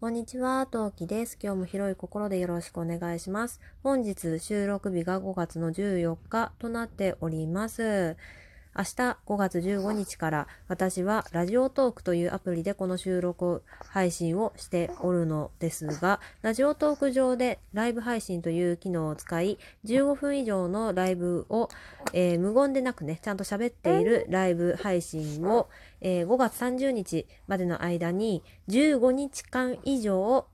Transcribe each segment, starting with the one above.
こんにちは、トウキです。今日も広い心でよろしくお願いします。本日収録日が5月の14日となっております。明日5月15日から私はラジオトークというアプリでこの収録配信をしておるのですが、ラジオトーク上でライブ配信という機能を使い、15分以上のライブを、えー無言でなくね、ちゃんと喋っているライブ配信を、えー5月30日までの間に15日間以上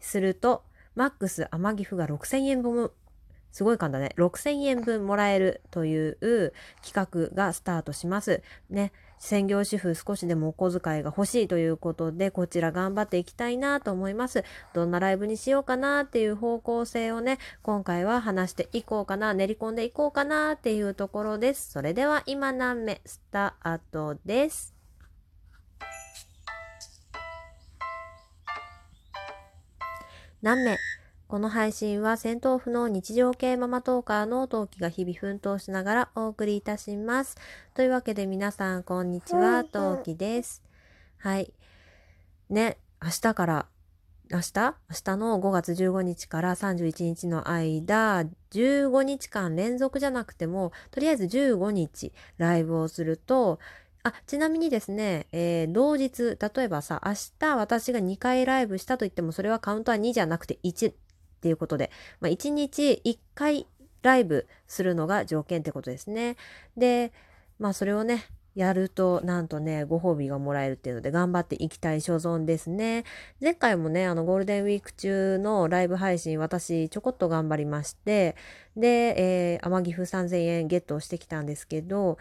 すると、マックス天城府が6000円分、すごい簡単ね。6000円分もらえるという企画がスタートします。ね。専業主婦少しでもお小遣いが欲しいということで、こちら頑張っていきたいなと思います。どんなライブにしようかなっていう方向性をね、今回は話していこうかな、練り込んでいこうかなっていうところです。それでは今何目スタートです？何名この配信は戦闘不能日常系ママトーカーの陶器が日々奮闘しながらお送りいたします。というわけで皆さんこんにちは、陶器です。はい。ね、明日から、明日？明日の5月15日から31日の間、15日間連続じゃなくても、とりあえず15日ライブをすると、あ、ちなみにですね、えー同日、例えばさ、明日私が2回ライブしたと言っても、それはカウントは2じゃなくて1っていうことで、まあ、1日1回ライブするのが条件ってことですね。で、まあそれをね、やると、なんとね、ご褒美がもらえるっていうので、頑張っていきたい所存ですね。前回もね、あの、ゴールデンウィーク中のライブ配信、私、ちょこっと頑張りまして、で、えー、天城府3000円ゲットしてきたんですけど、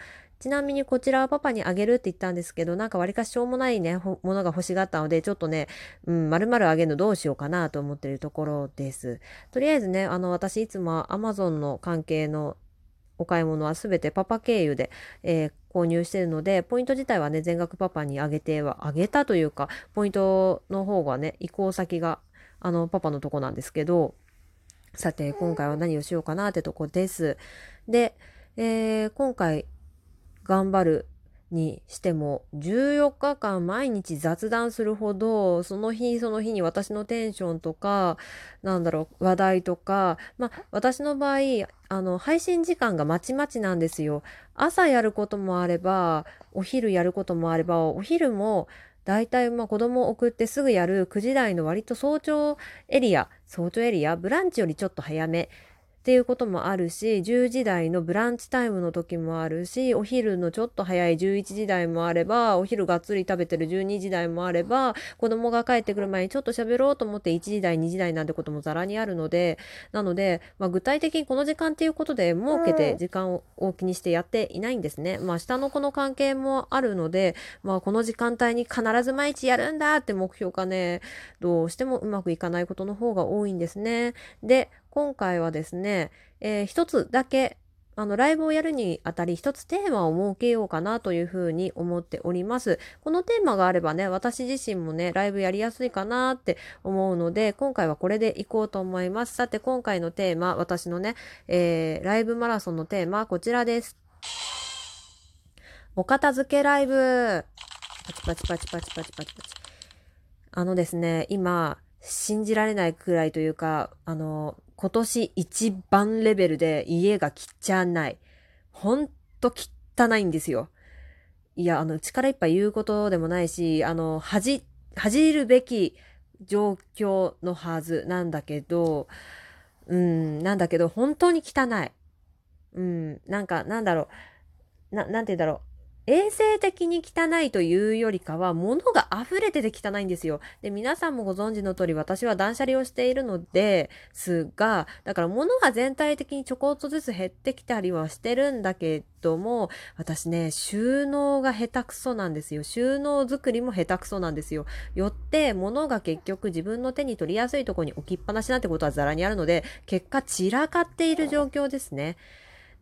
ちなみにこちらはパパにあげるって言ったんですけど、なんか割かししょうもないね、ものが欲しがったので、ちょっとね、うん、丸々あげるのどうしようかなと思ってるところです。とりあえずね、あの、私いつも Amazon の関係のお買い物はすべてパパ経由で、えー購入してるので、ポイント自体はね、全額パパにあげては、あげたというか、ポイントの方がね、移行先が、あの、パパのとこなんですけど、さて、今回は何をしようかなってとこです。で、えー今回、頑張るにしても14日間毎日雑談するほどその日その日に私のテンションとかなんだろう話題とかまあ私の場合あの配信時間がまちまちなんですよ。朝やることもあればお昼やることもあればお昼もだいたいまあ子供を送ってすぐやる9時台の割と早朝エリア早朝エリアブランチよりちょっと早めっていうこともあるし10時台のブランチタイムの時もあるしお昼のちょっと早い11時台もあればお昼がっつり食べてる12時台もあれば子供が帰ってくる前にちょっと喋ろうと思って1時台2時台なんてこともざらにあるのでなので、まあ、具体的にこの時間っていうことで設けて時間を気にしてやっていないんですね。まあ下の子の関係もあるので、まあ、この時間帯に必ず毎日やるんだって目標がねどうしてもうまくいかないことの方が多いんですね。で今回はですね、えー一つだけあのライブをやるにあたり一つテーマを設けようかなというふうに思っております。このテーマがあればね、私自身もね、ライブやりやすいかなって思うので、今回はこれでいこうと思います。さて、今回のテーマ、私のね、えーライブマラソンのテーマはこちらです。お片付けライブパチパチパチパチパチパチパチ。あのですね、今、信じられないくらいというか、あの、今年一番レベルで家が汚い。ほんと汚いんですよ。いや、あの、力いっぱい言うことでもないし、あの、恥、恥じるべき状況のはずなんだけど、うん、なんだけど、本当に汚い。うん、なんか、なんだろう。な、なんて言うんだろう。衛生的に汚いというよりかは、物が溢れてて汚いんですよ。で、皆さんもご存知の通り、私は断捨離をしているのですが、だから物が全体的にちょこっとずつ減ってきたりはしてるんだけども、私ね、収納が下手くそなんですよ。収納作りも下手くそなんですよ。よって、物が結局自分の手に取りやすいところに置きっぱなしなんてことはザラにあるので、結果散らかっている状況ですね。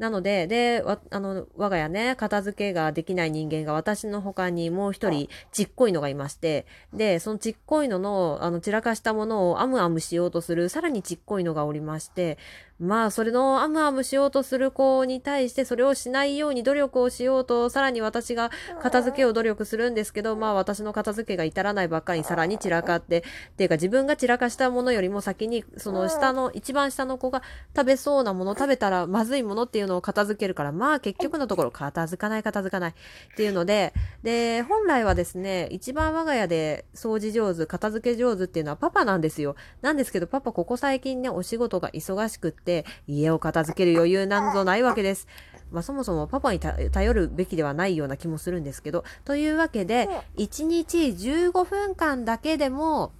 なので、で、わあの、我が家ね、片付けができない人間が私の他にもう一人ちっこいのがいまして、で、そのちっこいのの、あの、散らかしたものをアムアムしようとする、さらにちっこいのがおりまして、まあ、それのアムアムしようとする子に対して、それをしないように努力をしようと、さらに私が片付けを努力するんですけど、まあ、私の片付けが至らないばっかりにさらに散らかって、っていうか自分が散らかしたものよりも先に、その下の、一番下の子が食べそうなもの、食べたらまずいものっていうのを片付けるから、まあ、結局のところ片付かない、片付かないっていうので、で、本来はですね、一番我が家で掃除上手、片付け上手っていうのはパパなんですよ。なんですけど、パパここ最近ね、お仕事が忙しくって、て家を片付ける余裕なんぞないわけです。まあ、そもそもパパに頼るべきではないような気もするんですけど。というわけで、1日15分間だけでも、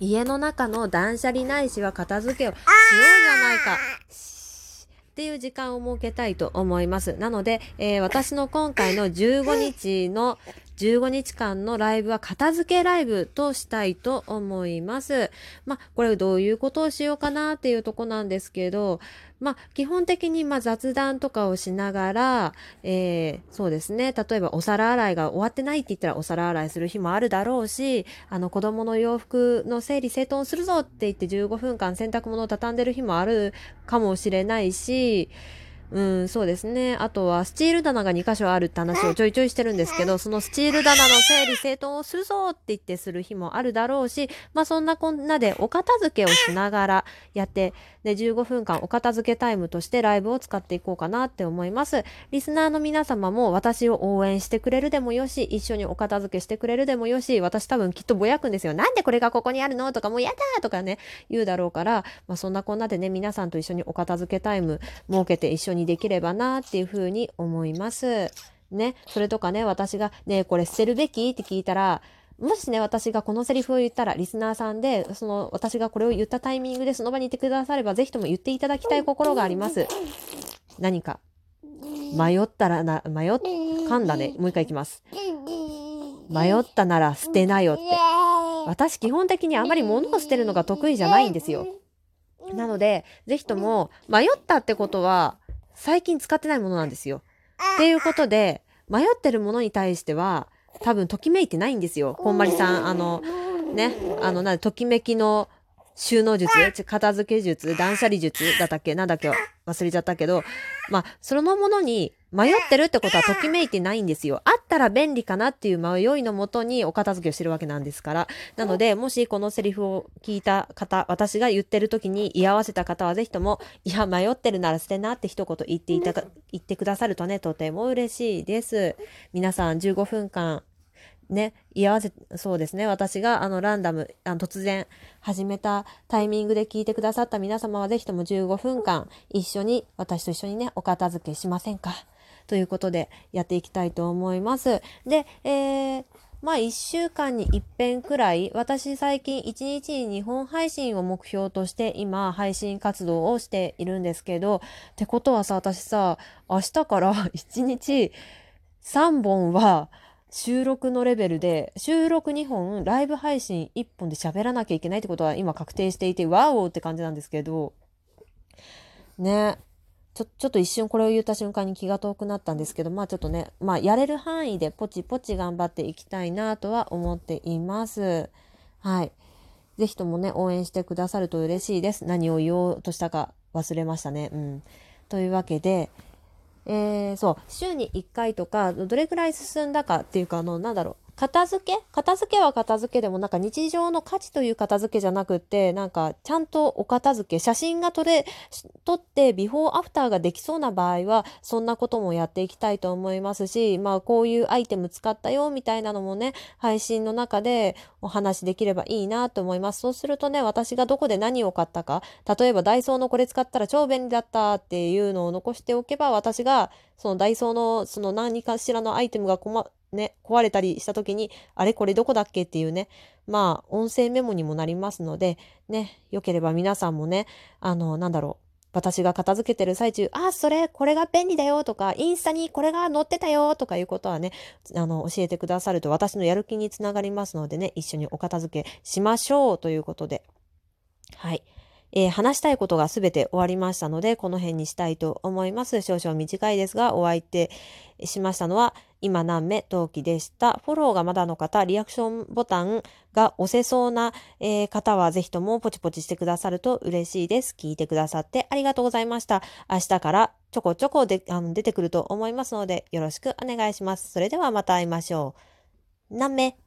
家の中の断捨離ないしは片付けをしようじゃないか。っていう時間を設けたいと思います。なので、えー、私の今回の15日の15日間のライブは片付けライブとしたいと思います。まあ、これどういうことをしようかなっていうとこなんですけど、まあ、基本的にま雑談とかをしながら、えー、そうですね。例えばお皿洗いが終わってないって言ったらお皿洗いする日もあるだろうし、あの子供の洋服の整理整頓するぞって言って15分間洗濯物を畳んでる日もあるかもしれないし、うん、そうですね。あとは、スチール棚が2箇所あるって話をちょいちょいしてるんですけど、そのスチール棚の整理整頓をするぞって言ってする日もあるだろうし、まあそんなこんなでお片付けをしながらやって、で、15分間お片付けタイムとしてライブを使っていこうかなって思います。リスナーの皆様も私を応援してくれるでもよし、一緒にお片付けしてくれるでもよし、私多分きっとぼやくんですよ。なんでこれがここにあるのとか、もうやだとかね、言うだろうから、まあそんなこんなでね、皆さんと一緒にお片付けタイム設けて一緒ににできればなっていうふうに思います。ね、それとかね、私が、ね、これ捨てるべきって聞いたら、もしね、私がこのセリフを言ったら、リスナーさんで、その、私がこれを言ったタイミングでその場にいてくだされば、ぜひとも言っていただきたい心があります。何か。迷ったらな、迷っ、噛んだね。もう一回いきます。迷ったなら捨てなよって。私基本的にあまり物を捨てるのが得意じゃないんですよ。なので、ぜひとも、迷ったってことは、最近使ってないものなんですよ。っていうことで、迷ってるものに対しては、多分ときめいてないんですよ。こんまりさん、あの、ね、あの、なときめきの収納術、片付け術、断捨離術？だったっけ？なんだっけ？忘れちゃったけど、まあ、そのものに迷ってるってことはときめいてないんですよ。あったら便利かなっていう迷いのもとにお片付けをしてるわけなんですから。なので、もしこのセリフを聞いた方、私が言ってる時に居合わせた方はぜひとも、いや、迷ってるなら捨てなって一言言っていた、言ってくださるとね、とても嬉しいです。皆さん15分間ね、居合わせ、そうですね。私があのランダム、あの突然始めたタイミングで聞いてくださった皆様はぜひとも15分間一緒に、私と一緒にね、お片付けしませんか？ということでやっていきたいと思います。で、えー、まあ1週間に一遍くらい、私最近1日に2本配信を目標として今配信活動をしているんですけど、ってことはさ、私さ、明日から1日3本は、収録のレベルで、収録2本、ライブ配信1本で喋らなきゃいけないってことは今確定していて、ワオって感じなんですけど、ね。ちょ、ちょっと一瞬これを言った瞬間に気が遠くなったんですけど、まあちょっとね、まあやれる範囲でポチポチ頑張っていきたいなとは思っています。はい。ぜひともね、応援してくださると嬉しいです。何を言おうとしたか忘れましたね。うん。というわけで、えー、そう、週に1回とか、どれくらい進んだかっていうか、あの、なんだろう、片付け？片付けは片付けでもなんか日常の価値という片付けじゃなくって、なんかちゃんとお片付け、写真が撮れ、撮ってビフォーアフターができそうな場合は、そんなこともやっていきたいと思いますし、まあこういうアイテム使ったよみたいなのもね、配信の中でお話しできればいいなと思います。そうするとね、私がどこで何を買ったか、例えばダイソーのこれ使ったら超便利だったっていうのを残しておけば、私がそのダイソーのその何かしらのアイテムが困、ね、壊れたりした時に、あれこれどこだっけ？っていうね、まあ、音声メモにもなりますので、ね、よければ皆さんもね、あの、なんだろう、私が片付けてる最中、あ、それ、これが便利だよとか、インスタにこれが載ってたよとかいうことはね、あの、教えてくださると私のやる気につながりますのでね、一緒にお片付けしましょうということで。はい。えー話したいことがすべて終わりましたので、この辺にしたいと思います。少々短いですが、お相手しましたのは、今何目陶器でした。フォローがまだの方、リアクションボタンが押せそうな、えー方はぜひともポチポチしてくださると嬉しいです。聞いてくださってありがとうございました。明日からちょこちょこであの出てくると思いますので、よろしくお願いします。それではまた会いましょう。何目